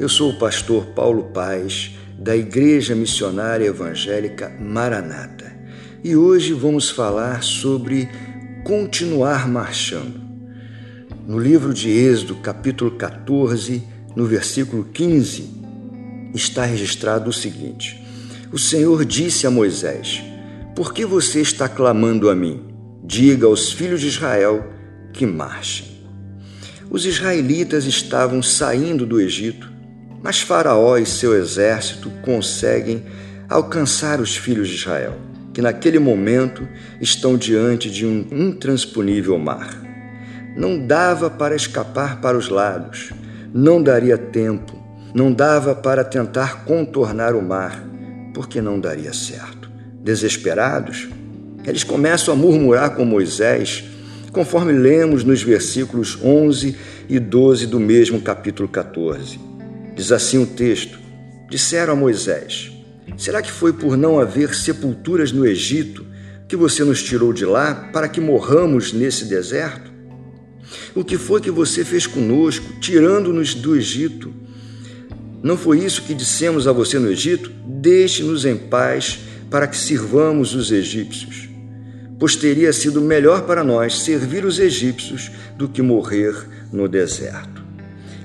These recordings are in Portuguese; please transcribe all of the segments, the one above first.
Eu sou o pastor Paulo Paz, da Igreja Missionária Evangélica Maranata, e hoje vamos falar sobre continuar marchando. No livro de Êxodo, capítulo 14, no versículo 15, está registrado o seguinte: O Senhor disse a Moisés: Por que você está clamando a mim? Diga aos filhos de Israel que marchem. Os israelitas estavam saindo do Egito, mas Faraó e seu exército conseguem alcançar os filhos de Israel, que naquele momento estão diante de um intransponível mar. Não dava para escapar para os lados, não daria tempo, não dava para tentar contornar o mar, porque não daria certo. Desesperados, eles começam a murmurar com Moisés, conforme lemos nos versículos 11 e 12 do mesmo capítulo 14. Diz assim o texto: Disseram a Moisés: Será que foi por não haver sepulturas no Egito que você nos tirou de lá para que morramos nesse deserto? O que foi que você fez conosco, tirando-nos do Egito? Não foi isso que dissemos a você no Egito? Deixe-nos em paz para que sirvamos os egípcios pois teria sido melhor para nós servir os egípcios do que morrer no deserto.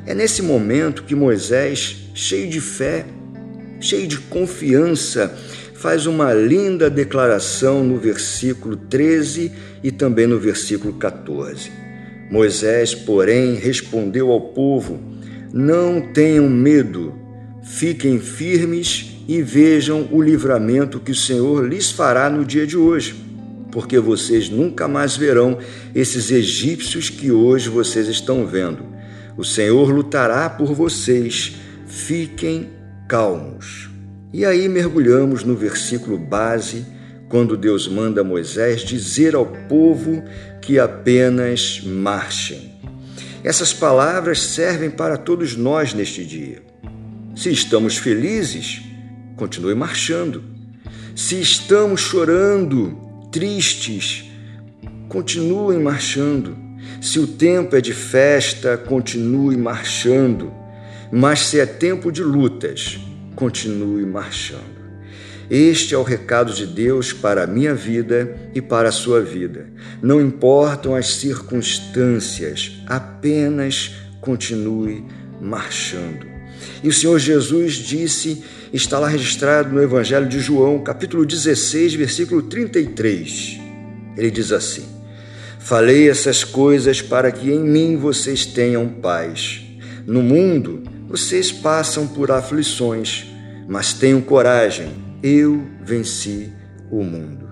É nesse momento que Moisés, cheio de fé, cheio de confiança, faz uma linda declaração no versículo 13 e também no versículo 14. Moisés, porém, respondeu ao povo: Não tenham medo, fiquem firmes e vejam o livramento que o Senhor lhes fará no dia de hoje porque vocês nunca mais verão esses egípcios que hoje vocês estão vendo. O Senhor lutará por vocês, fiquem calmos. E aí mergulhamos no versículo base, quando Deus manda Moisés dizer ao povo que apenas marchem. Essas palavras servem para todos nós neste dia. Se estamos felizes, continue marchando. Se estamos chorando, tristes, continuem marchando. Se o tempo é de festa, continue marchando. Mas se é tempo de lutas, continue marchando. Este é o recado de Deus para a minha vida e para a sua vida. Não importam as circunstâncias, apenas continue marchando. E o Senhor Jesus disse está lá registrado no Evangelho de João, capítulo 16, versículo 33. Ele diz assim: Falei essas coisas para que em mim vocês tenham paz. No mundo vocês passam por aflições, mas tenham coragem, eu venci o mundo.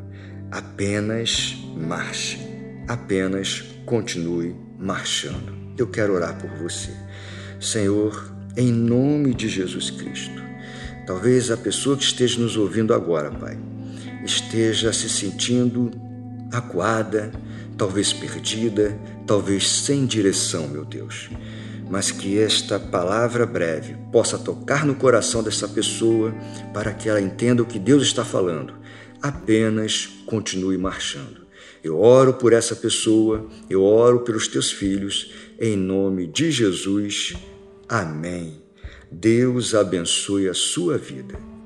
Apenas marche, apenas continue marchando. Eu quero orar por você. Senhor, em nome de Jesus Cristo. Talvez a pessoa que esteja nos ouvindo agora, Pai, esteja se sentindo acuada, talvez perdida, talvez sem direção, meu Deus. Mas que esta palavra breve possa tocar no coração dessa pessoa para que ela entenda o que Deus está falando. Apenas continue marchando. Eu oro por essa pessoa, eu oro pelos teus filhos, em nome de Jesus. Amém. Deus abençoe a sua vida.